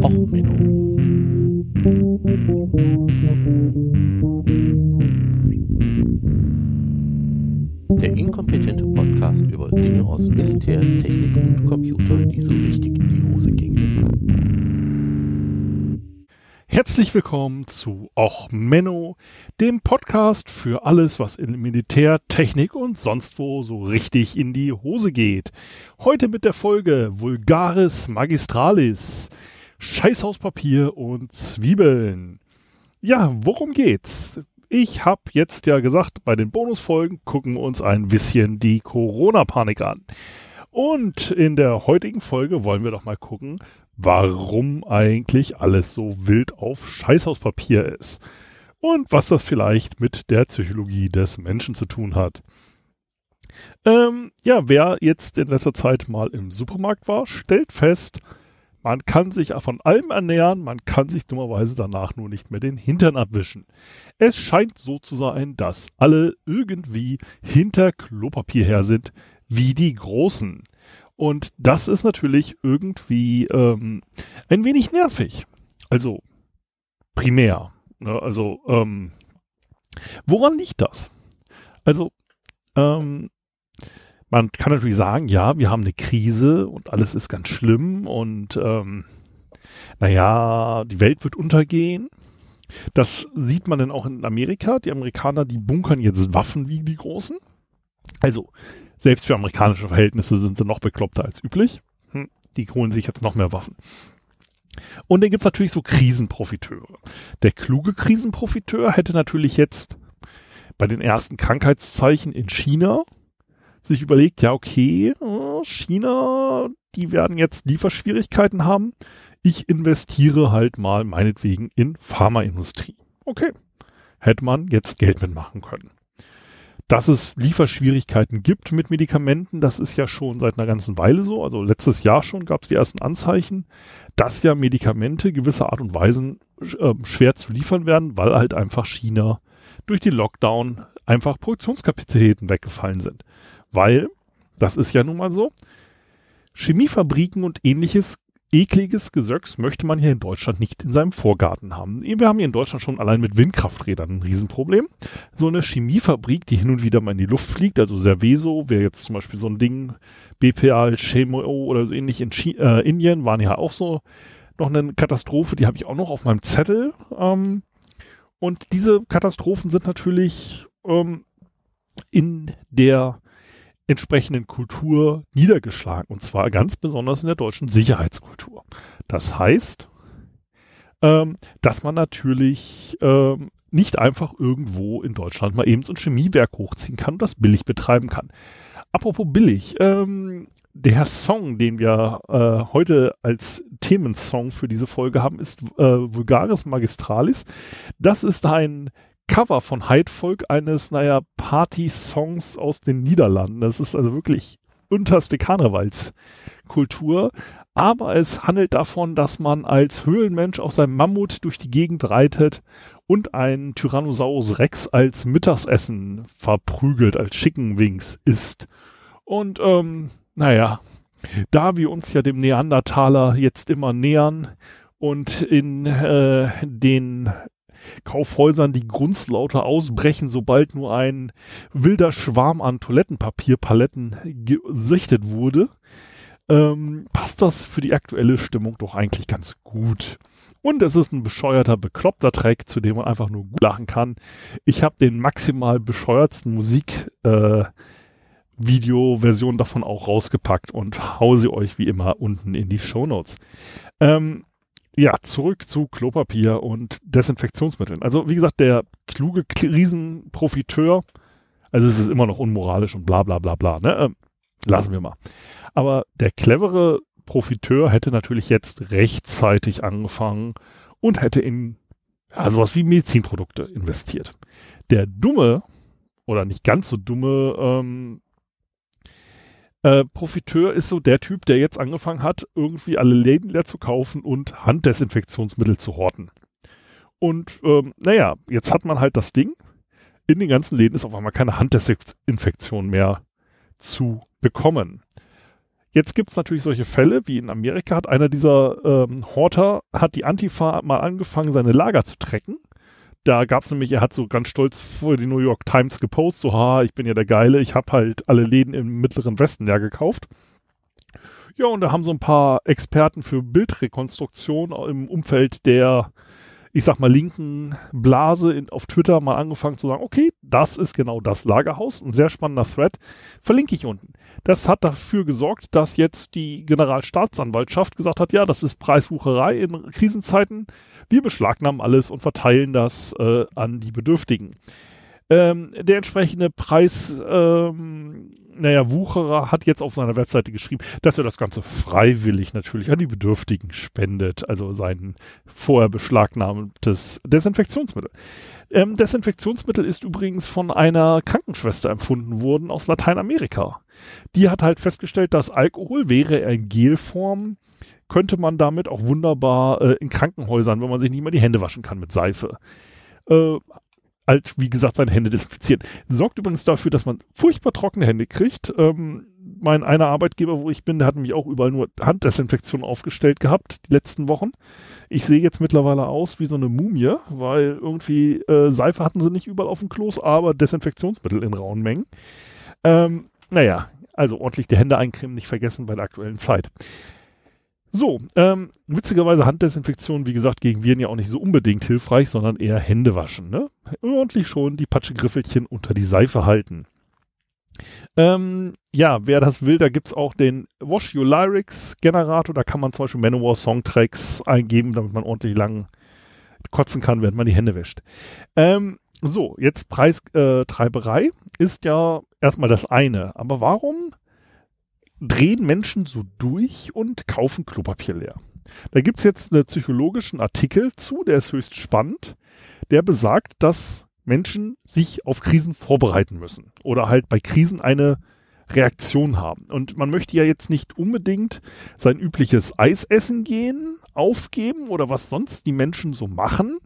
Och, Menno. Der inkompetente Podcast über Dinge aus Militär, Technik und Computer, die so richtig in die Hose gingen. Herzlich willkommen zu Och Menno, dem Podcast für alles, was in Militär, Technik und sonst wo so richtig in die Hose geht. Heute mit der Folge Vulgaris Magistralis. Scheißhauspapier und Zwiebeln. Ja, worum geht's? Ich habe jetzt ja gesagt, bei den Bonusfolgen gucken wir uns ein bisschen die Corona-Panik an. Und in der heutigen Folge wollen wir doch mal gucken, warum eigentlich alles so wild auf Scheißhauspapier ist. Und was das vielleicht mit der Psychologie des Menschen zu tun hat. Ähm, ja, wer jetzt in letzter Zeit mal im Supermarkt war, stellt fest, man kann sich von allem ernähren, man kann sich dummerweise danach nur nicht mehr den Hintern abwischen. Es scheint so zu sein, dass alle irgendwie hinter Klopapier her sind, wie die Großen. Und das ist natürlich irgendwie ähm, ein wenig nervig. Also primär. Ne? Also ähm, woran liegt das? Also ähm, man kann natürlich sagen, ja, wir haben eine Krise und alles ist ganz schlimm und ähm, naja, die Welt wird untergehen. Das sieht man dann auch in Amerika. Die Amerikaner, die bunkern jetzt Waffen wie die Großen. Also, selbst für amerikanische Verhältnisse sind sie noch bekloppter als üblich. Hm, die holen sich jetzt noch mehr Waffen. Und dann gibt's natürlich so Krisenprofiteure. Der kluge Krisenprofiteur hätte natürlich jetzt bei den ersten Krankheitszeichen in China sich überlegt, ja, okay, äh, China, die werden jetzt Lieferschwierigkeiten haben. Ich investiere halt mal meinetwegen in Pharmaindustrie. Okay. Hätte man jetzt Geld mitmachen können. Dass es Lieferschwierigkeiten gibt mit Medikamenten, das ist ja schon seit einer ganzen Weile so. Also letztes Jahr schon gab es die ersten Anzeichen, dass ja Medikamente gewisser Art und Weise äh, schwer zu liefern werden, weil halt einfach China durch die Lockdown einfach Produktionskapazitäten weggefallen sind. Weil, das ist ja nun mal so, Chemiefabriken und ähnliches ekliges Gesöcks möchte man hier in Deutschland nicht in seinem Vorgarten haben. Wir haben hier in Deutschland schon allein mit Windkrafträdern ein Riesenproblem. So eine Chemiefabrik, die hin und wieder mal in die Luft fliegt, also Cerveso, wäre jetzt zum Beispiel so ein Ding, BPA, Chemo oder so ähnlich in Chi äh, Indien, waren ja auch so noch eine Katastrophe, die habe ich auch noch auf meinem Zettel. Ähm, und diese Katastrophen sind natürlich ähm, in der entsprechenden Kultur niedergeschlagen. Und zwar ganz besonders in der deutschen Sicherheitskultur. Das heißt, ähm, dass man natürlich ähm, nicht einfach irgendwo in Deutschland mal eben so ein Chemiewerk hochziehen kann und das billig betreiben kann. Apropos billig, ähm, der Song, den wir äh, heute als Themensong für diese Folge haben, ist äh, Vulgaris Magistralis. Das ist ein Cover von Heidvolk eines, naja, Party-Songs aus den Niederlanden. Das ist also wirklich unterste Karnevalskultur. Aber es handelt davon, dass man als Höhlenmensch auf seinem Mammut durch die Gegend reitet und einen Tyrannosaurus Rex als Mittagsessen verprügelt, als Chickenwings isst. Und, ähm, naja, da wir uns ja dem Neandertaler jetzt immer nähern und in äh, den Kaufhäusern die Grunzlauter ausbrechen, sobald nur ein wilder Schwarm an Toilettenpapierpaletten gesichtet wurde, ähm, passt das für die aktuelle Stimmung doch eigentlich ganz gut. Und es ist ein bescheuerter, bekloppter Track, zu dem man einfach nur gut lachen kann. Ich habe den maximal bescheuertsten Musik äh, Video-Version davon auch rausgepackt und hau sie euch wie immer unten in die Show Notes. Ähm, ja, zurück zu Klopapier und Desinfektionsmitteln. Also wie gesagt, der kluge Riesenprofiteur, also es ist immer noch unmoralisch und bla bla bla bla, ne? Ähm, lassen wir mal. Aber der clevere Profiteur hätte natürlich jetzt rechtzeitig angefangen und hätte in ja, sowas wie Medizinprodukte investiert. Der dumme oder nicht ganz so dumme ähm, äh, Profiteur ist so der Typ, der jetzt angefangen hat, irgendwie alle Läden leer zu kaufen und Handdesinfektionsmittel zu horten. Und ähm, naja, jetzt hat man halt das Ding. In den ganzen Läden ist auf einmal keine Handdesinfektion mehr zu bekommen. Jetzt gibt es natürlich solche Fälle, wie in Amerika hat einer dieser ähm, Horter, hat die Antifa mal angefangen, seine Lager zu trecken. Da gab es nämlich, er hat so ganz stolz vor die New York Times gepostet, so, ha, ich bin ja der Geile, ich habe halt alle Läden im Mittleren Westen ja gekauft. Ja, und da haben so ein paar Experten für Bildrekonstruktion im Umfeld der ich sag mal, linken Blase in, auf Twitter mal angefangen zu sagen, okay, das ist genau das Lagerhaus, ein sehr spannender Thread, verlinke ich unten. Das hat dafür gesorgt, dass jetzt die Generalstaatsanwaltschaft gesagt hat, ja, das ist Preiswucherei in Krisenzeiten, wir beschlagnahmen alles und verteilen das äh, an die Bedürftigen. Ähm, der entsprechende Preis, ähm, naja, Wucherer hat jetzt auf seiner Webseite geschrieben, dass er das Ganze freiwillig natürlich an die Bedürftigen spendet, also sein vorher beschlagnahmtes Desinfektionsmittel. Ähm, Desinfektionsmittel ist übrigens von einer Krankenschwester empfunden worden aus Lateinamerika. Die hat halt festgestellt, dass Alkohol wäre in Gelform, könnte man damit auch wunderbar äh, in Krankenhäusern, wenn man sich nicht mehr die Hände waschen kann mit Seife, äh, halt, wie gesagt, seine Hände desinfizieren. Sorgt übrigens dafür, dass man furchtbar trockene Hände kriegt. Ähm, mein einer Arbeitgeber, wo ich bin, der hat nämlich auch überall nur Handdesinfektion aufgestellt gehabt, die letzten Wochen. Ich sehe jetzt mittlerweile aus wie so eine Mumie, weil irgendwie äh, Seife hatten sie nicht überall auf dem Klos, aber Desinfektionsmittel in rauen Mengen. Ähm, naja, also ordentlich die Hände eincremen, nicht vergessen bei der aktuellen Zeit. So, ähm, witzigerweise Handdesinfektion, wie gesagt, gegen Viren ja auch nicht so unbedingt hilfreich, sondern eher Hände waschen. Ne? Ordentlich schon die Patschegriffelchen unter die Seife halten. Ähm, ja, wer das will, da gibt's auch den Wash Your Lyrics Generator. Da kann man zum Beispiel Manowar Songtracks eingeben, damit man ordentlich lang kotzen kann, während man die Hände wäscht. Ähm, so, jetzt Preistreiberei äh, ist ja erstmal das eine. Aber warum drehen Menschen so durch und kaufen Klopapier leer. Da gibt es jetzt einen psychologischen Artikel zu, der ist höchst spannend, der besagt, dass Menschen sich auf Krisen vorbereiten müssen oder halt bei Krisen eine Reaktion haben. Und man möchte ja jetzt nicht unbedingt sein übliches Eis essen gehen, aufgeben oder was sonst die Menschen so machen.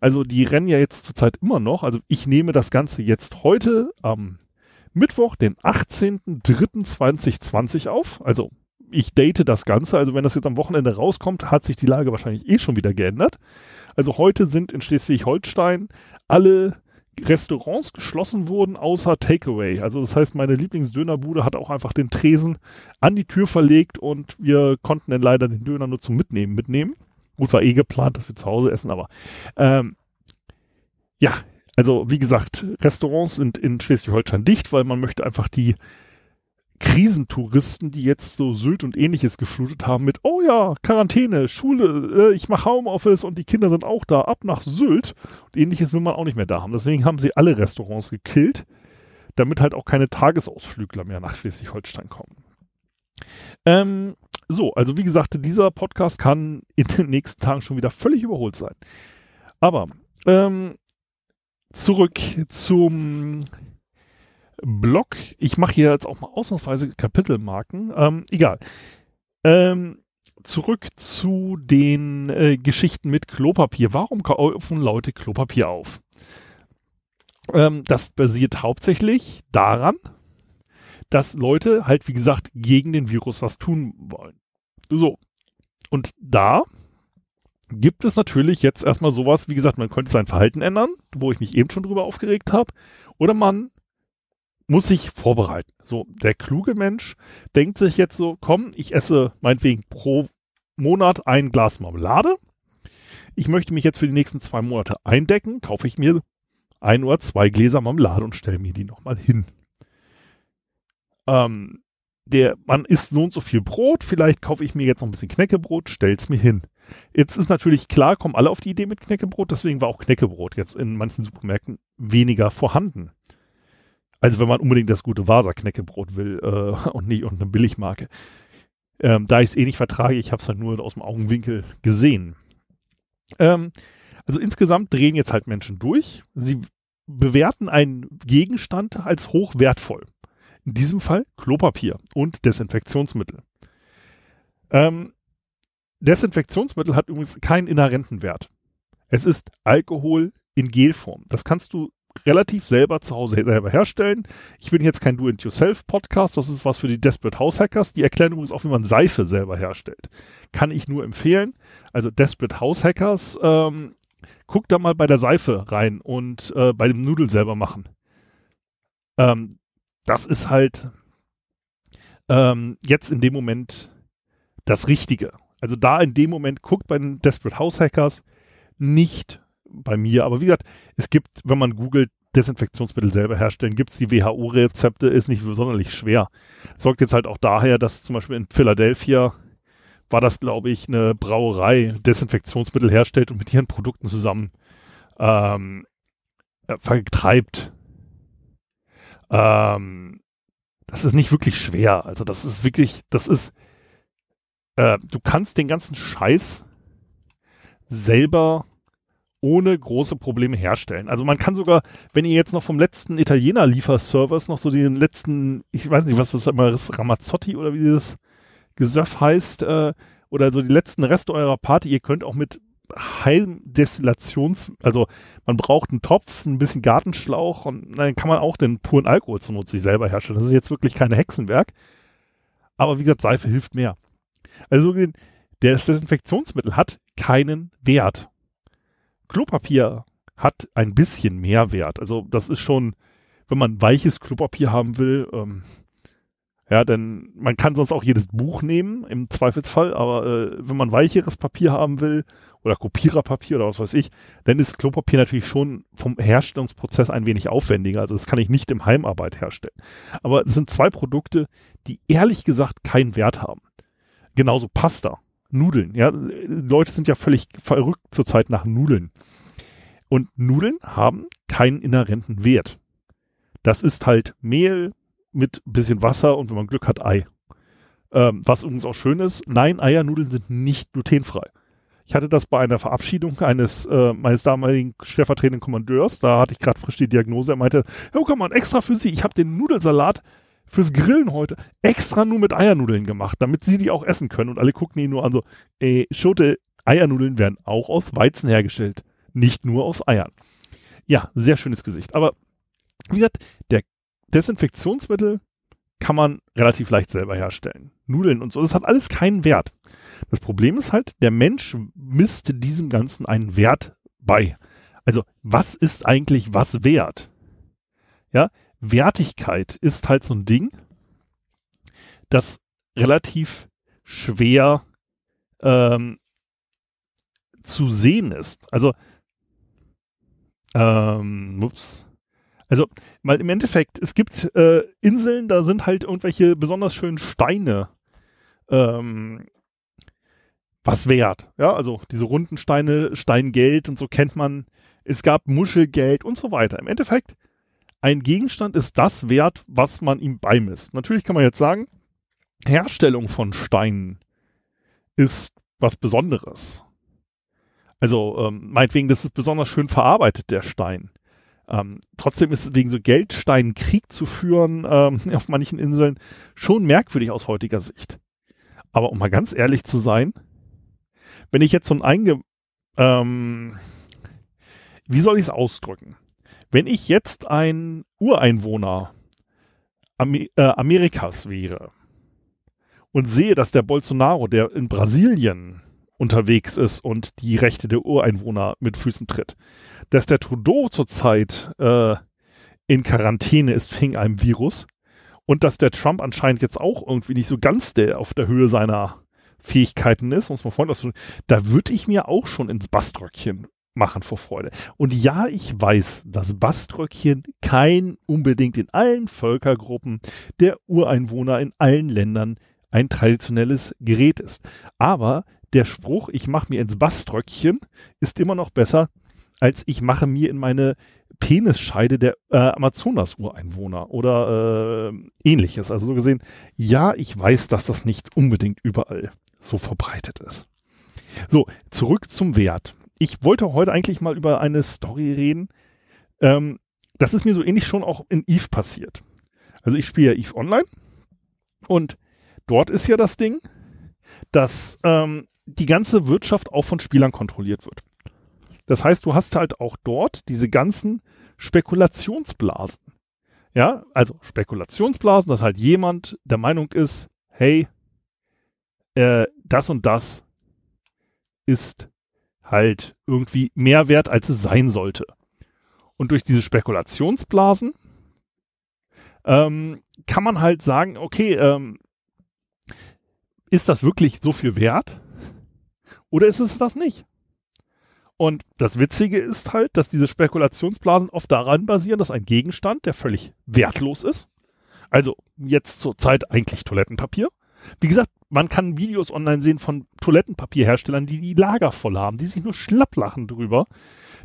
Also die rennen ja jetzt zurzeit immer noch. Also ich nehme das Ganze jetzt heute am Mittwoch, den 18.03.2020 auf. Also ich date das Ganze. Also wenn das jetzt am Wochenende rauskommt, hat sich die Lage wahrscheinlich eh schon wieder geändert. Also heute sind in Schleswig-Holstein alle Restaurants geschlossen worden, außer Takeaway. Also das heißt, meine Lieblingsdönerbude hat auch einfach den Tresen an die Tür verlegt und wir konnten dann leider den Döner nur zum Mitnehmen mitnehmen. Gut, war eh geplant, dass wir zu Hause essen, aber ähm, ja, also wie gesagt, Restaurants sind in Schleswig-Holstein dicht, weil man möchte einfach die Krisentouristen, die jetzt so Sylt und ähnliches geflutet haben mit, oh ja, Quarantäne, Schule, äh, ich mache Homeoffice und die Kinder sind auch da, ab nach Sylt. Und ähnliches will man auch nicht mehr da haben. Deswegen haben sie alle Restaurants gekillt, damit halt auch keine Tagesausflügler mehr nach Schleswig-Holstein kommen. Ähm, so, also wie gesagt, dieser Podcast kann in den nächsten Tagen schon wieder völlig überholt sein. Aber ähm, zurück zum Blog. Ich mache hier jetzt auch mal ausnahmsweise Kapitelmarken. Ähm, egal. Ähm, zurück zu den äh, Geschichten mit Klopapier. Warum kaufen Leute Klopapier auf? Ähm, das basiert hauptsächlich daran, dass Leute halt, wie gesagt, gegen den Virus was tun wollen. So. Und da gibt es natürlich jetzt erstmal sowas, wie gesagt, man könnte sein Verhalten ändern, wo ich mich eben schon drüber aufgeregt habe, oder man muss sich vorbereiten. So, der kluge Mensch denkt sich jetzt so, komm, ich esse meinetwegen pro Monat ein Glas Marmelade. Ich möchte mich jetzt für die nächsten zwei Monate eindecken, kaufe ich mir ein oder zwei Gläser Marmelade und stelle mir die nochmal hin. Ähm, der, man isst so und so viel Brot, vielleicht kaufe ich mir jetzt noch ein bisschen Knäckebrot, stell's mir hin. Jetzt ist natürlich klar, kommen alle auf die Idee mit Knäckebrot, deswegen war auch Knäckebrot jetzt in manchen Supermärkten weniger vorhanden. Also wenn man unbedingt das gute Vasa-Knäckebrot will äh, und nicht und eine Billigmarke. Ähm, da ich es eh nicht vertrage, ich habe es halt nur aus dem Augenwinkel gesehen. Ähm, also insgesamt drehen jetzt halt Menschen durch. Sie bewerten einen Gegenstand als hochwertvoll. In diesem Fall Klopapier und Desinfektionsmittel. Ähm, Desinfektionsmittel hat übrigens keinen inhärenten Wert. Es ist Alkohol in Gelform. Das kannst du relativ selber zu Hause selber herstellen. Ich bin jetzt kein Do-it-yourself-Podcast, das ist was für die Desperate House Hackers. Die erklären übrigens auch, wie man Seife selber herstellt. Kann ich nur empfehlen. Also Desperate House Hackers, ähm, guckt da mal bei der Seife rein und äh, bei dem Nudel selber machen. Ähm, das ist halt ähm, jetzt in dem Moment das Richtige. Also da in dem Moment guckt bei den Desperate House Hackers nicht bei mir. Aber wie gesagt, es gibt, wenn man googelt, Desinfektionsmittel selber herstellen, gibt es die WHO-Rezepte, ist nicht sonderlich schwer. Sorgt jetzt halt auch daher, dass zum Beispiel in Philadelphia war das, glaube ich, eine Brauerei Desinfektionsmittel herstellt und mit ihren Produkten zusammen ähm, äh, vertreibt. Ähm, das ist nicht wirklich schwer. Also das ist wirklich, das ist, äh, du kannst den ganzen Scheiß selber ohne große Probleme herstellen. Also man kann sogar, wenn ihr jetzt noch vom letzten Italiener Lieferservice noch so den letzten, ich weiß nicht, was das immer ist, Ramazzotti oder wie dieses Gesöff heißt, äh, oder so die letzten Reste eurer Party, ihr könnt auch mit Heimdestillations, also man braucht einen Topf, ein bisschen Gartenschlauch und dann kann man auch den puren Alkohol zur Not sich selber herstellen. Das ist jetzt wirklich kein Hexenwerk. Aber wie gesagt, Seife hilft mehr. Also das Desinfektionsmittel hat keinen Wert. Klopapier hat ein bisschen mehr Wert. Also das ist schon, wenn man weiches Klopapier haben will, ähm, ja, denn man kann sonst auch jedes Buch nehmen, im Zweifelsfall, aber äh, wenn man weicheres Papier haben will oder Kopiererpapier oder was weiß ich, dann ist Klopapier natürlich schon vom Herstellungsprozess ein wenig aufwendiger. Also das kann ich nicht im Heimarbeit herstellen. Aber es sind zwei Produkte, die ehrlich gesagt keinen Wert haben. Genauso Pasta. Nudeln. Ja, Leute sind ja völlig verrückt zurzeit nach Nudeln. Und Nudeln haben keinen inhärenten Wert. Das ist halt Mehl mit bisschen Wasser und wenn man Glück hat, Ei. Ähm, was übrigens auch schön ist, nein, Eiernudeln sind nicht glutenfrei. Ich hatte das bei einer Verabschiedung eines äh, meines damaligen stellvertretenden Kommandeurs. Da hatte ich gerade frisch die Diagnose. Er meinte, ja, komm mal, extra für Sie. Ich habe den Nudelsalat fürs Grillen heute extra nur mit Eiernudeln gemacht, damit sie die auch essen können. Und alle gucken ihn nur an so, ey, Schote, Eiernudeln werden auch aus Weizen hergestellt, nicht nur aus Eiern. Ja, sehr schönes Gesicht. Aber wie gesagt, der Desinfektionsmittel kann man relativ leicht selber herstellen. Nudeln und so, das hat alles keinen Wert. Das Problem ist halt, der Mensch misst diesem Ganzen einen Wert bei. Also, was ist eigentlich was wert? Ja, Wertigkeit ist halt so ein Ding, das relativ schwer ähm, zu sehen ist. Also, ähm, ups. Also, weil im Endeffekt, es gibt äh, Inseln, da sind halt irgendwelche besonders schönen Steine ähm, was wert. Ja, also diese runden Steine, Steingeld und so kennt man. Es gab Muschelgeld und so weiter. Im Endeffekt ein Gegenstand ist das wert, was man ihm beimisst. Natürlich kann man jetzt sagen, Herstellung von Steinen ist was Besonderes. Also ähm, meinetwegen, das ist besonders schön verarbeitet, der Stein. Ähm, trotzdem ist es wegen so Geldsteinen Krieg zu führen ähm, auf manchen Inseln schon merkwürdig aus heutiger Sicht. Aber um mal ganz ehrlich zu sein, wenn ich jetzt so ein Einge... Ähm, wie soll ich es ausdrücken? Wenn ich jetzt ein Ureinwohner Amer äh, Amerikas wäre und sehe, dass der Bolsonaro, der in Brasilien unterwegs ist und die Rechte der Ureinwohner mit Füßen tritt, dass der Trudeau zurzeit äh, in Quarantäne ist wegen einem Virus und dass der Trump anscheinend jetzt auch irgendwie nicht so ganz der auf der Höhe seiner Fähigkeiten ist, muss man vorstellen, da würde ich mir auch schon ins Baströckchen machen vor Freude. Und ja, ich weiß, dass Baströckchen kein unbedingt in allen Völkergruppen der Ureinwohner in allen Ländern ein traditionelles Gerät ist. Aber der Spruch, ich mache mir ins Baströckchen, ist immer noch besser, als ich mache mir in meine Penisscheide der äh, Amazonas-Ureinwohner oder äh, ähnliches. Also so gesehen, ja, ich weiß, dass das nicht unbedingt überall so verbreitet ist. So, zurück zum Wert ich wollte heute eigentlich mal über eine Story reden. Ähm, das ist mir so ähnlich schon auch in Eve passiert. Also ich spiele ja Eve Online und dort ist ja das Ding, dass ähm, die ganze Wirtschaft auch von Spielern kontrolliert wird. Das heißt, du hast halt auch dort diese ganzen Spekulationsblasen. Ja, also Spekulationsblasen, dass halt jemand der Meinung ist, hey, äh, das und das ist halt irgendwie mehr wert, als es sein sollte. Und durch diese Spekulationsblasen ähm, kann man halt sagen, okay, ähm, ist das wirklich so viel wert? Oder ist es das nicht? Und das Witzige ist halt, dass diese Spekulationsblasen oft daran basieren, dass ein Gegenstand, der völlig wertlos ist, also jetzt zur Zeit eigentlich Toilettenpapier. Wie gesagt, man kann Videos online sehen von Toilettenpapierherstellern, die die Lager voll haben, die sich nur schlapplachen drüber,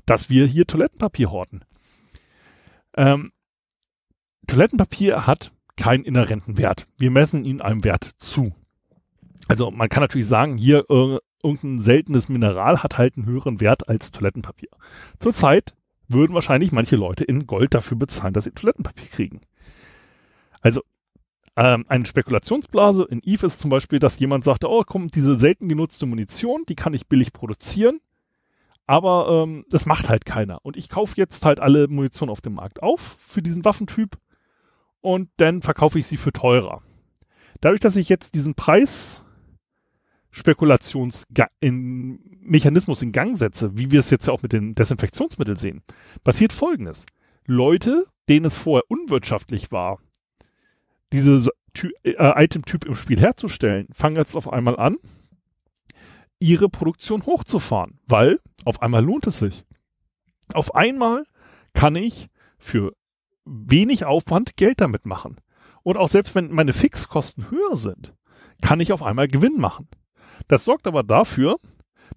dass wir hier Toilettenpapier horten. Ähm, Toilettenpapier hat keinen inhärenten Wert. Wir messen ihnen einem Wert zu. Also man kann natürlich sagen, hier äh, irgendein seltenes Mineral hat halt einen höheren Wert als Toilettenpapier. Zurzeit würden wahrscheinlich manche Leute in Gold dafür bezahlen, dass sie Toilettenpapier kriegen. Also ähm, eine Spekulationsblase in Eve ist zum Beispiel, dass jemand sagte, oh komm, diese selten genutzte Munition, die kann ich billig produzieren, aber ähm, das macht halt keiner. Und ich kaufe jetzt halt alle Munition auf dem Markt auf für diesen Waffentyp und dann verkaufe ich sie für teurer. Dadurch, dass ich jetzt diesen Preis Spekulationsmechanismus in Gang setze, wie wir es jetzt ja auch mit den Desinfektionsmitteln sehen, passiert Folgendes. Leute, denen es vorher unwirtschaftlich war, diese äh, Item-Typ im Spiel herzustellen, fangen jetzt auf einmal an, ihre Produktion hochzufahren, weil auf einmal lohnt es sich. Auf einmal kann ich für wenig Aufwand Geld damit machen. Und auch selbst wenn meine Fixkosten höher sind, kann ich auf einmal Gewinn machen. Das sorgt aber dafür,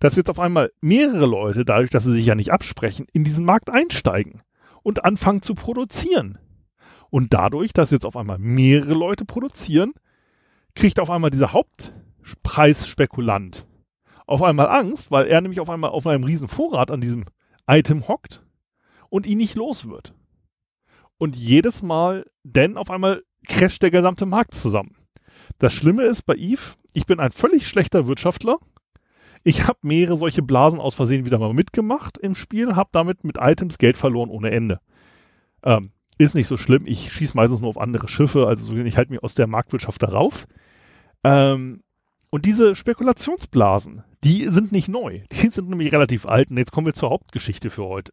dass jetzt auf einmal mehrere Leute, dadurch, dass sie sich ja nicht absprechen, in diesen Markt einsteigen und anfangen zu produzieren. Und dadurch, dass jetzt auf einmal mehrere Leute produzieren, kriegt auf einmal dieser Hauptpreisspekulant auf einmal Angst, weil er nämlich auf einmal auf einem riesen Vorrat an diesem Item hockt und ihn nicht los wird. Und jedes Mal, denn auf einmal crasht der gesamte Markt zusammen. Das Schlimme ist bei Eve, ich bin ein völlig schlechter Wirtschaftler. Ich habe mehrere solche Blasen aus Versehen wieder mal mitgemacht im Spiel, habe damit mit Items Geld verloren ohne Ende. Ähm, ist nicht so schlimm. Ich schieße meistens nur auf andere Schiffe, also ich halte mich aus der Marktwirtschaft da raus. Ähm, und diese Spekulationsblasen, die sind nicht neu. Die sind nämlich relativ alt. Und jetzt kommen wir zur Hauptgeschichte für heute.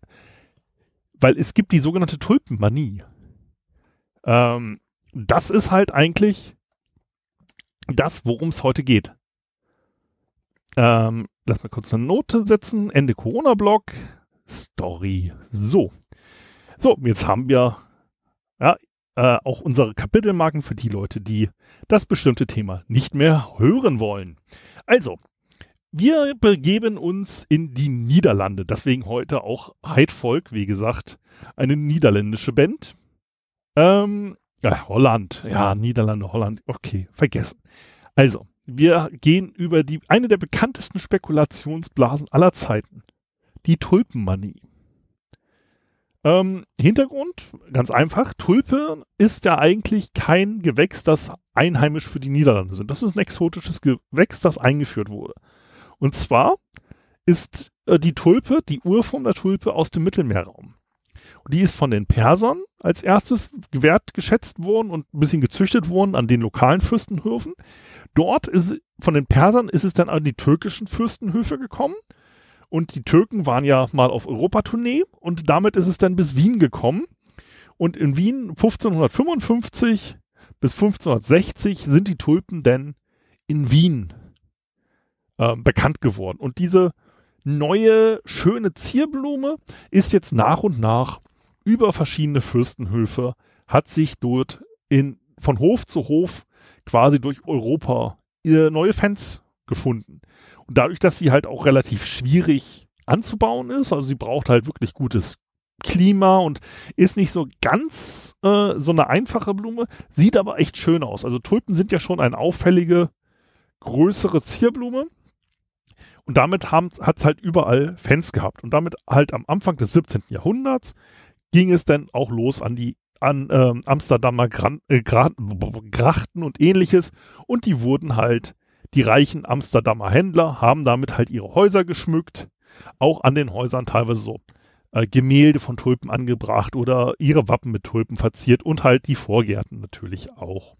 Weil es gibt die sogenannte Tulpenmanie. Ähm, das ist halt eigentlich das, worum es heute geht. Ähm, lass mal kurz eine Note setzen. Ende Corona-Blog. Story. So. So, jetzt haben wir ja, äh, auch unsere Kapitelmarken für die Leute, die das bestimmte Thema nicht mehr hören wollen. Also, wir begeben uns in die Niederlande. Deswegen heute auch Heidvolk, wie gesagt, eine niederländische Band. Ähm, ja, Holland, ja, Niederlande, Holland, okay, vergessen. Also, wir gehen über die, eine der bekanntesten Spekulationsblasen aller Zeiten. Die Tulpenmanie. Ähm, Hintergrund, ganz einfach, Tulpe ist ja eigentlich kein Gewächs, das einheimisch für die Niederlande sind. Das ist ein exotisches Gewächs, das eingeführt wurde. Und zwar ist äh, die Tulpe, die Urform der Tulpe aus dem Mittelmeerraum. Und die ist von den Persern als erstes gewährt, geschätzt worden und ein bisschen gezüchtet worden an den lokalen Fürstenhöfen. Dort ist von den Persern ist es dann an die türkischen Fürstenhöfe gekommen. Und die Türken waren ja mal auf Europatournee und damit ist es dann bis Wien gekommen. Und in Wien 1555 bis 1560 sind die Tulpen dann in Wien äh, bekannt geworden. Und diese neue, schöne Zierblume ist jetzt nach und nach über verschiedene Fürstenhöfe, hat sich dort in, von Hof zu Hof quasi durch Europa neue Fans gefunden. Dadurch, dass sie halt auch relativ schwierig anzubauen ist, also sie braucht halt wirklich gutes Klima und ist nicht so ganz äh, so eine einfache Blume, sieht aber echt schön aus. Also Tulpen sind ja schon eine auffällige, größere Zierblume und damit hat es halt überall Fans gehabt. Und damit halt am Anfang des 17. Jahrhunderts ging es dann auch los an die an ähm, Amsterdamer Gran äh, Grachten und ähnliches. Und die wurden halt, die reichen Amsterdamer Händler haben damit halt ihre Häuser geschmückt. Auch an den Häusern teilweise so äh, Gemälde von Tulpen angebracht oder ihre Wappen mit Tulpen verziert und halt die Vorgärten natürlich auch.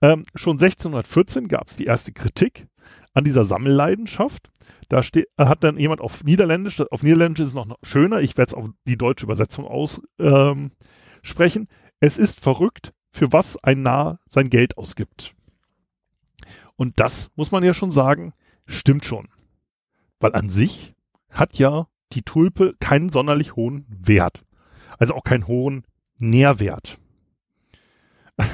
Ähm, schon 1614 gab es die erste Kritik an dieser Sammelleidenschaft. Da steht, hat dann jemand auf Niederländisch, auf Niederländisch ist es noch schöner, ich werde es auf die deutsche Übersetzung aussprechen. Ähm, es ist verrückt, für was ein Narr sein Geld ausgibt. Und das muss man ja schon sagen, stimmt schon. Weil an sich hat ja die Tulpe keinen sonderlich hohen Wert. Also auch keinen hohen Nährwert.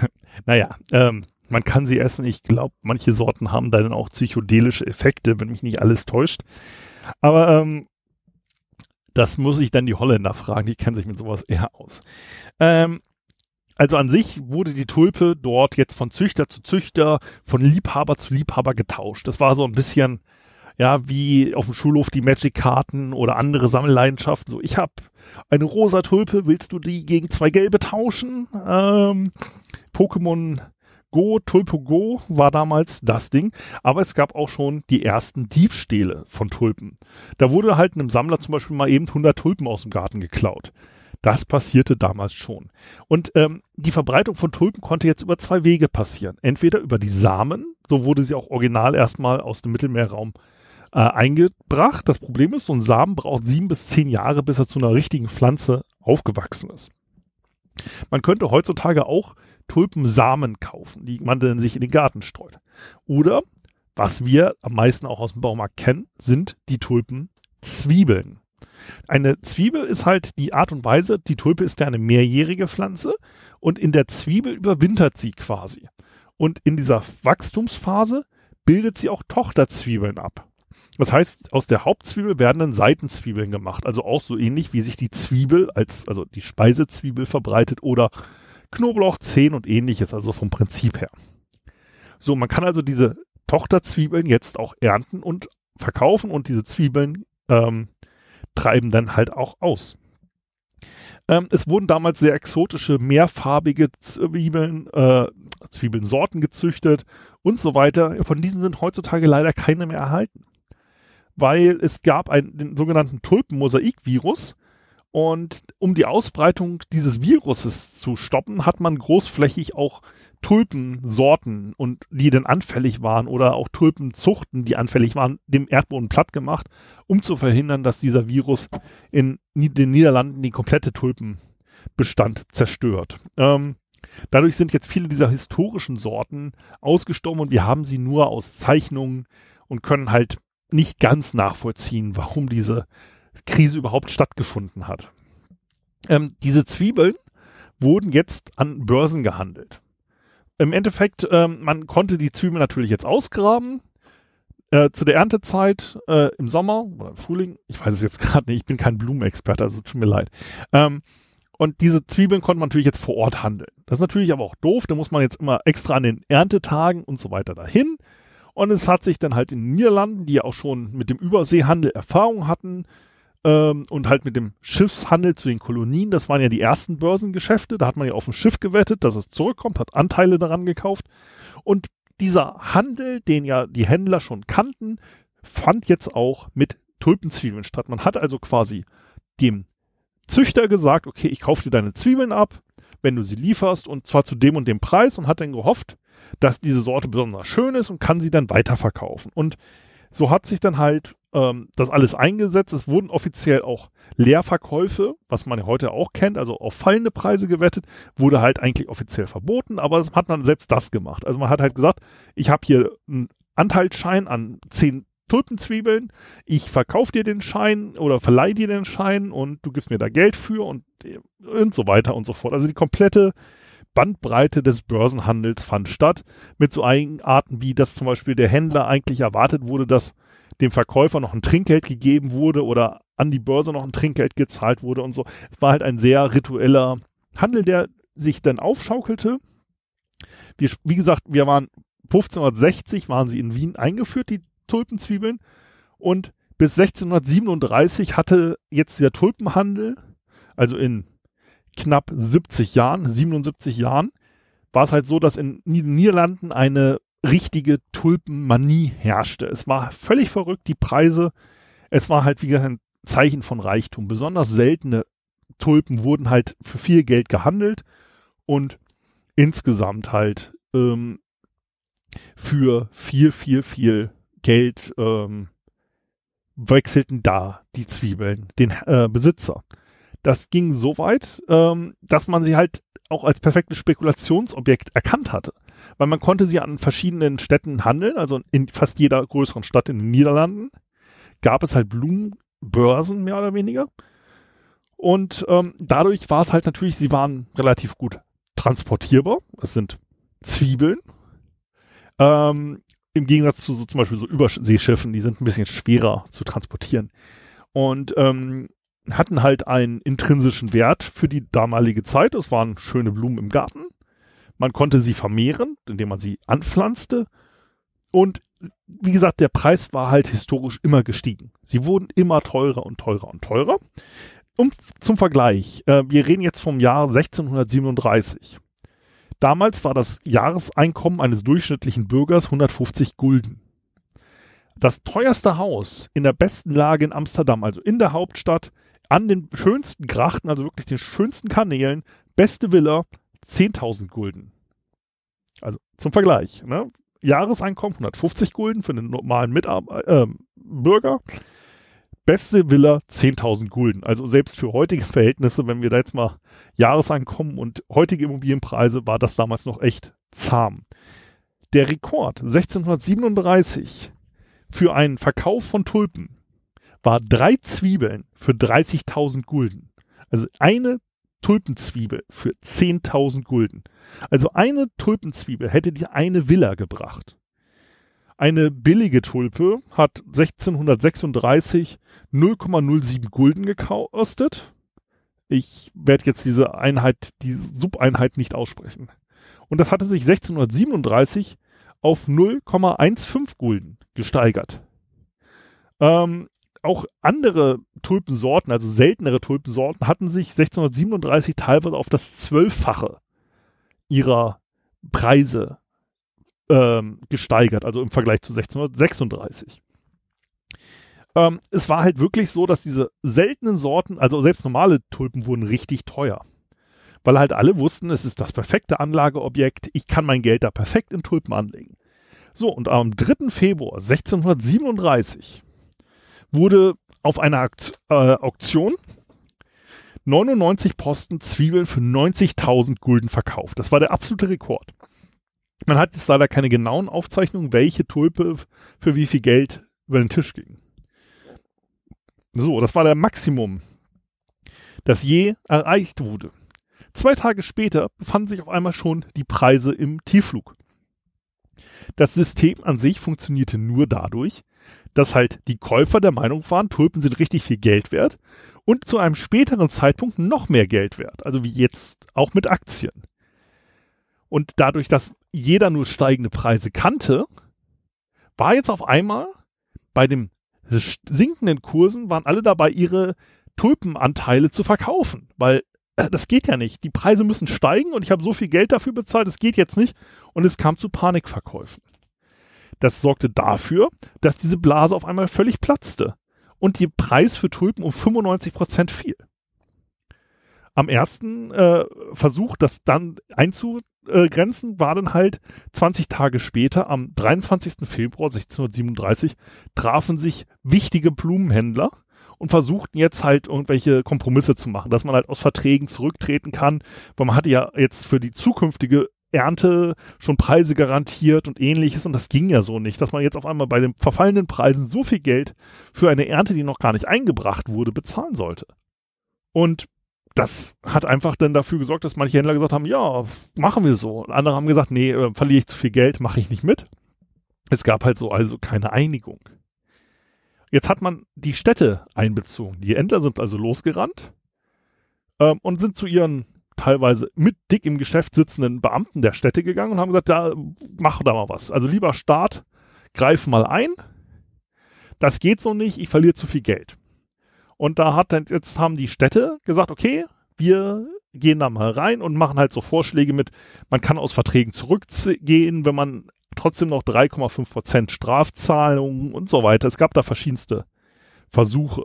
naja, ähm, man kann sie essen. Ich glaube, manche Sorten haben dann auch psychedelische Effekte, wenn mich nicht alles täuscht. Aber ähm, das muss ich dann die Holländer fragen, die kennen sich mit sowas eher aus. Ähm, also an sich wurde die Tulpe dort jetzt von Züchter zu Züchter, von Liebhaber zu Liebhaber getauscht. Das war so ein bisschen, ja, wie auf dem Schulhof die Magic-Karten oder andere Sammelleidenschaften. So, ich habe eine rosa Tulpe, willst du die gegen zwei gelbe tauschen? Ähm, Pokémon Go, Tulpo Go war damals das Ding, aber es gab auch schon die ersten Diebstähle von Tulpen. Da wurde halt einem Sammler zum Beispiel mal eben 100 Tulpen aus dem Garten geklaut. Das passierte damals schon. Und ähm, die Verbreitung von Tulpen konnte jetzt über zwei Wege passieren. Entweder über die Samen, so wurde sie auch original erstmal aus dem Mittelmeerraum äh, eingebracht. Das Problem ist, so ein Samen braucht sieben bis zehn Jahre, bis er zu einer richtigen Pflanze aufgewachsen ist. Man könnte heutzutage auch Tulpensamen kaufen, die man dann sich in den Garten streut. Oder, was wir am meisten auch aus dem Baumarkt kennen, sind die Tulpenzwiebeln. Eine Zwiebel ist halt die Art und Weise, die Tulpe ist ja eine mehrjährige Pflanze und in der Zwiebel überwintert sie quasi. Und in dieser Wachstumsphase bildet sie auch Tochterzwiebeln ab. Das heißt, aus der Hauptzwiebel werden dann Seitenzwiebeln gemacht, also auch so ähnlich wie sich die Zwiebel als, also die Speisezwiebel verbreitet oder Knoblauch, Zehen und ähnliches, also vom Prinzip her. So, man kann also diese Tochterzwiebeln jetzt auch ernten und verkaufen und diese Zwiebeln ähm, treiben dann halt auch aus. Ähm, es wurden damals sehr exotische, mehrfarbige Zwiebeln, äh, Zwiebelsorten gezüchtet und so weiter. Von diesen sind heutzutage leider keine mehr erhalten. Weil es gab einen, den sogenannten Tulpenmosaik-Virus, und um die Ausbreitung dieses Viruses zu stoppen, hat man großflächig auch Tulpensorten und die dann anfällig waren oder auch Tulpenzuchten, die anfällig waren, dem Erdboden platt gemacht, um zu verhindern, dass dieser Virus in den Niederlanden die komplette Tulpenbestand zerstört. Ähm, dadurch sind jetzt viele dieser historischen Sorten ausgestorben und wir haben sie nur aus Zeichnungen und können halt nicht ganz nachvollziehen, warum diese Krise überhaupt stattgefunden hat. Ähm, diese Zwiebeln wurden jetzt an Börsen gehandelt. Im Endeffekt, ähm, man konnte die Zwiebeln natürlich jetzt ausgraben. Äh, zu der Erntezeit äh, im Sommer oder im Frühling, ich weiß es jetzt gerade nicht, ich bin kein Blumenexperte, also tut mir leid. Ähm, und diese Zwiebeln konnte man natürlich jetzt vor Ort handeln. Das ist natürlich aber auch doof, da muss man jetzt immer extra an den Erntetagen und so weiter dahin. Und es hat sich dann halt in den Niederlanden, die ja auch schon mit dem Überseehandel Erfahrung hatten, ähm, und halt mit dem Schiffshandel zu den Kolonien, das waren ja die ersten Börsengeschäfte, da hat man ja auf ein Schiff gewettet, dass es zurückkommt, hat Anteile daran gekauft und dieser Handel, den ja die Händler schon kannten, fand jetzt auch mit Tulpenzwiebeln statt. Man hat also quasi dem Züchter gesagt, okay, ich kaufe dir deine Zwiebeln ab, wenn du sie lieferst und zwar zu dem und dem Preis und hat dann gehofft, dass diese Sorte besonders schön ist und kann sie dann weiterverkaufen. Und so hat sich dann halt ähm, das alles eingesetzt. Es wurden offiziell auch Leerverkäufe, was man heute auch kennt, also auf fallende Preise gewettet, wurde halt eigentlich offiziell verboten, aber hat man selbst das gemacht. Also man hat halt gesagt, ich habe hier einen Anteilsschein an zehn Tulpenzwiebeln, ich verkaufe dir den Schein oder verleihe dir den Schein und du gibst mir da Geld für und, und so weiter und so fort. Also die komplette Bandbreite des Börsenhandels fand statt, mit so Eigenarten wie, dass zum Beispiel der Händler eigentlich erwartet wurde, dass dem Verkäufer noch ein Trinkgeld gegeben wurde oder an die Börse noch ein Trinkgeld gezahlt wurde und so. Es war halt ein sehr ritueller Handel, der sich dann aufschaukelte. Wir, wie gesagt, wir waren 1560 waren sie in Wien eingeführt, die Tulpenzwiebeln. Und bis 1637 hatte jetzt der Tulpenhandel, also in knapp 70 Jahren, 77 Jahren, war es halt so, dass in den Niederlanden eine richtige Tulpenmanie herrschte. Es war völlig verrückt, die Preise. Es war halt, wie gesagt, ein Zeichen von Reichtum. Besonders seltene Tulpen wurden halt für viel Geld gehandelt und insgesamt halt ähm, für viel, viel, viel Geld ähm, wechselten da die Zwiebeln den äh, Besitzer. Das ging so weit, ähm, dass man sie halt auch als perfektes Spekulationsobjekt erkannt hatte. Weil man konnte sie an verschiedenen Städten handeln, also in fast jeder größeren Stadt in den Niederlanden gab es halt Blumenbörsen mehr oder weniger. Und ähm, dadurch war es halt natürlich, sie waren relativ gut transportierbar. Es sind Zwiebeln. Ähm, Im Gegensatz zu so zum Beispiel so Überseeschiffen, die sind ein bisschen schwerer zu transportieren. Und ähm, hatten halt einen intrinsischen Wert für die damalige Zeit. Es waren schöne Blumen im Garten. Man konnte sie vermehren, indem man sie anpflanzte. Und wie gesagt, der Preis war halt historisch immer gestiegen. Sie wurden immer teurer und teurer und teurer. Um, zum Vergleich, äh, wir reden jetzt vom Jahr 1637. Damals war das Jahreseinkommen eines durchschnittlichen Bürgers 150 Gulden. Das teuerste Haus in der besten Lage in Amsterdam, also in der Hauptstadt, an den schönsten Grachten, also wirklich den schönsten Kanälen, beste Villa, 10.000 Gulden. Also zum Vergleich. Ne? Jahreseinkommen 150 Gulden für einen normalen Mitar äh, Bürger. Beste Villa 10.000 Gulden. Also selbst für heutige Verhältnisse, wenn wir da jetzt mal Jahreseinkommen und heutige Immobilienpreise, war das damals noch echt zahm. Der Rekord 1637 für einen Verkauf von Tulpen war drei Zwiebeln für 30.000 Gulden. Also eine Tulpenzwiebel für 10.000 Gulden. Also eine Tulpenzwiebel hätte dir eine Villa gebracht. Eine billige Tulpe hat 1636 0,07 Gulden gekostet. Ich werde jetzt diese Einheit, die Subeinheit nicht aussprechen. Und das hatte sich 1637 auf 0,15 Gulden gesteigert. Ähm, auch andere Tulpensorten, also seltenere Tulpensorten, hatten sich 1637 teilweise auf das Zwölffache ihrer Preise ähm, gesteigert, also im Vergleich zu 1636. Ähm, es war halt wirklich so, dass diese seltenen Sorten, also selbst normale Tulpen wurden richtig teuer. Weil halt alle wussten, es ist das perfekte Anlageobjekt, ich kann mein Geld da perfekt in Tulpen anlegen. So, und am 3. Februar 1637 wurde auf einer Akt, äh, Auktion 99 Posten Zwiebeln für 90.000 Gulden verkauft. Das war der absolute Rekord. Man hat jetzt leider keine genauen Aufzeichnungen, welche Tulpe für wie viel Geld über den Tisch ging. So, das war der Maximum, das je erreicht wurde. Zwei Tage später befanden sich auf einmal schon die Preise im Tiefflug. Das System an sich funktionierte nur dadurch, dass halt die Käufer der Meinung waren, Tulpen sind richtig viel Geld wert und zu einem späteren Zeitpunkt noch mehr Geld wert. Also wie jetzt auch mit Aktien. Und dadurch, dass jeder nur steigende Preise kannte, war jetzt auf einmal bei den sinkenden Kursen, waren alle dabei, ihre Tulpenanteile zu verkaufen. Weil äh, das geht ja nicht. Die Preise müssen steigen und ich habe so viel Geld dafür bezahlt, das geht jetzt nicht. Und es kam zu Panikverkäufen. Das sorgte dafür, dass diese Blase auf einmal völlig platzte und der Preis für Tulpen um 95 Prozent fiel. Am ersten äh, Versuch, das dann einzugrenzen, war dann halt 20 Tage später, am 23. Februar 1637, trafen sich wichtige Blumenhändler und versuchten jetzt halt irgendwelche Kompromisse zu machen, dass man halt aus Verträgen zurücktreten kann, weil man hatte ja jetzt für die zukünftige Ernte schon Preise garantiert und ähnliches und das ging ja so nicht, dass man jetzt auf einmal bei den verfallenen Preisen so viel Geld für eine Ernte, die noch gar nicht eingebracht wurde, bezahlen sollte. Und das hat einfach dann dafür gesorgt, dass manche Händler gesagt haben, ja, machen wir so. Und andere haben gesagt, nee, äh, verliere ich zu viel Geld, mache ich nicht mit. Es gab halt so also keine Einigung. Jetzt hat man die Städte einbezogen. Die Händler sind also losgerannt ähm, und sind zu ihren teilweise mit dick im Geschäft sitzenden Beamten der Städte gegangen und haben gesagt, ja, mach da mal was. Also lieber Staat, greif mal ein. Das geht so nicht, ich verliere zu viel Geld. Und da hat dann, jetzt haben die Städte gesagt, okay, wir gehen da mal rein und machen halt so Vorschläge mit, man kann aus Verträgen zurückgehen, wenn man trotzdem noch 3,5 Prozent Strafzahlungen und so weiter. Es gab da verschiedenste Versuche.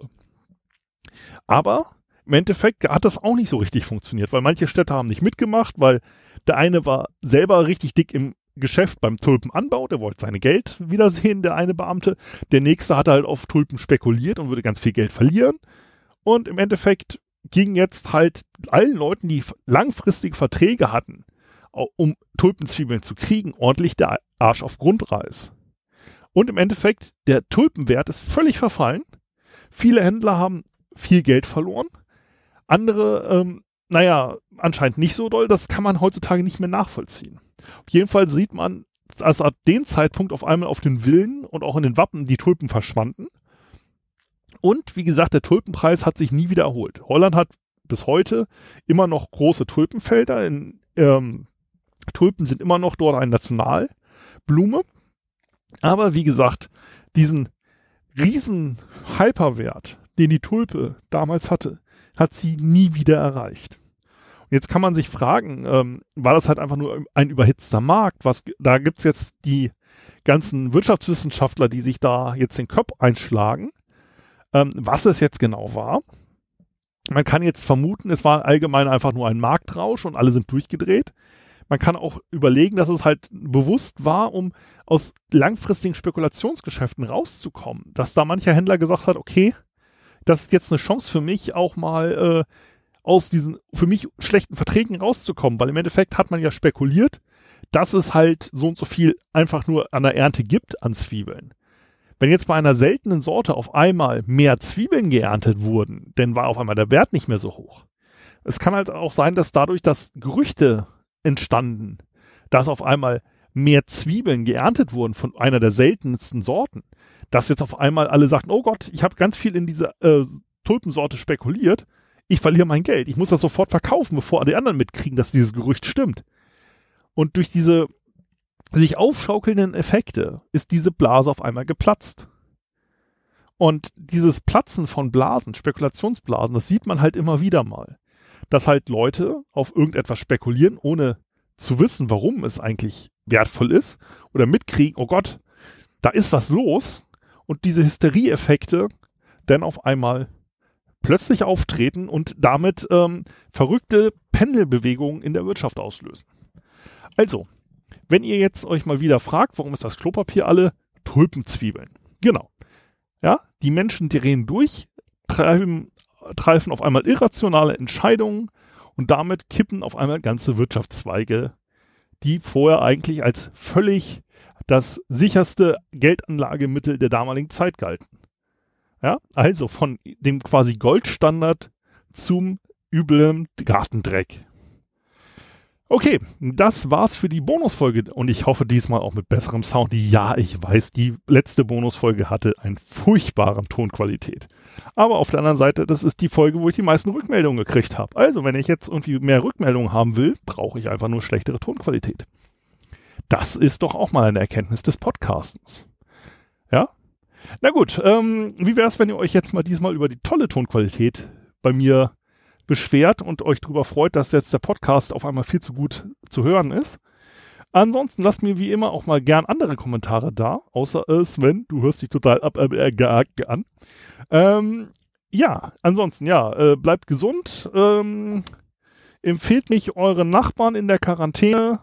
Aber im Endeffekt hat das auch nicht so richtig funktioniert, weil manche Städte haben nicht mitgemacht, weil der eine war selber richtig dick im Geschäft beim Tulpenanbau, der wollte seine Geld wiedersehen, der eine Beamte. Der nächste hatte halt auf Tulpen spekuliert und würde ganz viel Geld verlieren. Und im Endeffekt ging jetzt halt allen Leuten, die langfristige Verträge hatten, um Tulpenzwiebeln zu kriegen, ordentlich der Arsch auf Grundreis. Und im Endeffekt, der Tulpenwert ist völlig verfallen. Viele Händler haben viel Geld verloren. Andere, ähm, naja, anscheinend nicht so doll. Das kann man heutzutage nicht mehr nachvollziehen. Auf jeden Fall sieht man, dass ab dem Zeitpunkt auf einmal auf den Villen und auch in den Wappen die Tulpen verschwanden. Und wie gesagt, der Tulpenpreis hat sich nie wieder erholt. Holland hat bis heute immer noch große Tulpenfelder. In, ähm, Tulpen sind immer noch dort eine Nationalblume. Aber wie gesagt, diesen riesen Hyperwert, den die Tulpe damals hatte, hat sie nie wieder erreicht. Und jetzt kann man sich fragen, ähm, war das halt einfach nur ein überhitzter Markt? Was, da gibt's jetzt die ganzen Wirtschaftswissenschaftler, die sich da jetzt den Kopf einschlagen, ähm, was es jetzt genau war. Man kann jetzt vermuten, es war allgemein einfach nur ein Marktrausch und alle sind durchgedreht. Man kann auch überlegen, dass es halt bewusst war, um aus langfristigen Spekulationsgeschäften rauszukommen. Dass da mancher Händler gesagt hat, okay, das ist jetzt eine Chance für mich, auch mal äh, aus diesen für mich schlechten Verträgen rauszukommen, weil im Endeffekt hat man ja spekuliert, dass es halt so und so viel einfach nur an der Ernte gibt an Zwiebeln. Wenn jetzt bei einer seltenen Sorte auf einmal mehr Zwiebeln geerntet wurden, dann war auf einmal der Wert nicht mehr so hoch. Es kann halt auch sein, dass dadurch das Gerüchte entstanden, dass auf einmal mehr Zwiebeln geerntet wurden von einer der seltensten Sorten, dass jetzt auf einmal alle sagten, oh Gott, ich habe ganz viel in diese äh, Tulpensorte spekuliert ich verliere mein Geld. Ich muss das sofort verkaufen, bevor die anderen mitkriegen, dass dieses Gerücht stimmt. Und durch diese sich aufschaukelnden Effekte ist diese Blase auf einmal geplatzt. Und dieses Platzen von Blasen, Spekulationsblasen, das sieht man halt immer wieder mal. Dass halt Leute auf irgendetwas spekulieren, ohne zu wissen, warum es eigentlich wertvoll ist, oder mitkriegen, oh Gott, da ist was los, und diese Hysterieeffekte dann auf einmal plötzlich auftreten und damit ähm, verrückte Pendelbewegungen in der Wirtschaft auslösen. Also, wenn ihr jetzt euch mal wieder fragt, warum ist das Klopapier alle? Tulpenzwiebeln. Genau. Ja, die Menschen drehen durch, treiben, treffen auf einmal irrationale Entscheidungen und damit kippen auf einmal ganze Wirtschaftszweige, die vorher eigentlich als völlig das sicherste Geldanlagemittel der damaligen Zeit galten. Ja, also von dem quasi Goldstandard zum üblen Gartendreck. Okay, das war's für die Bonusfolge und ich hoffe diesmal auch mit besserem Sound. Ja, ich weiß, die letzte Bonusfolge hatte eine furchtbare Tonqualität. Aber auf der anderen Seite, das ist die Folge, wo ich die meisten Rückmeldungen gekriegt habe. Also, wenn ich jetzt irgendwie mehr Rückmeldungen haben will, brauche ich einfach nur schlechtere Tonqualität. Das ist doch auch mal eine Erkenntnis des Podcastens. Ja, na gut, ähm, wie wäre es, wenn ihr euch jetzt mal diesmal über die tolle Tonqualität bei mir beschwert und euch darüber freut, dass jetzt der Podcast auf einmal viel zu gut zu hören ist? Ansonsten lasst mir wie immer auch mal gern andere Kommentare da, außer äh, Sven, du hörst dich total ab äh, äh, an. Ähm, ja, ansonsten, ja, äh, bleibt gesund. Ähm, empfehlt mich euren Nachbarn in der Quarantäne.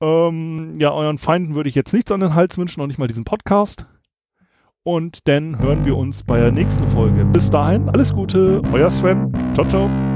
Ähm, ja, euren Feinden würde ich jetzt nichts an den Hals wünschen, noch nicht mal diesen Podcast. Und dann hören wir uns bei der nächsten Folge. Bis dahin, alles Gute, euer Sven. Ciao, ciao.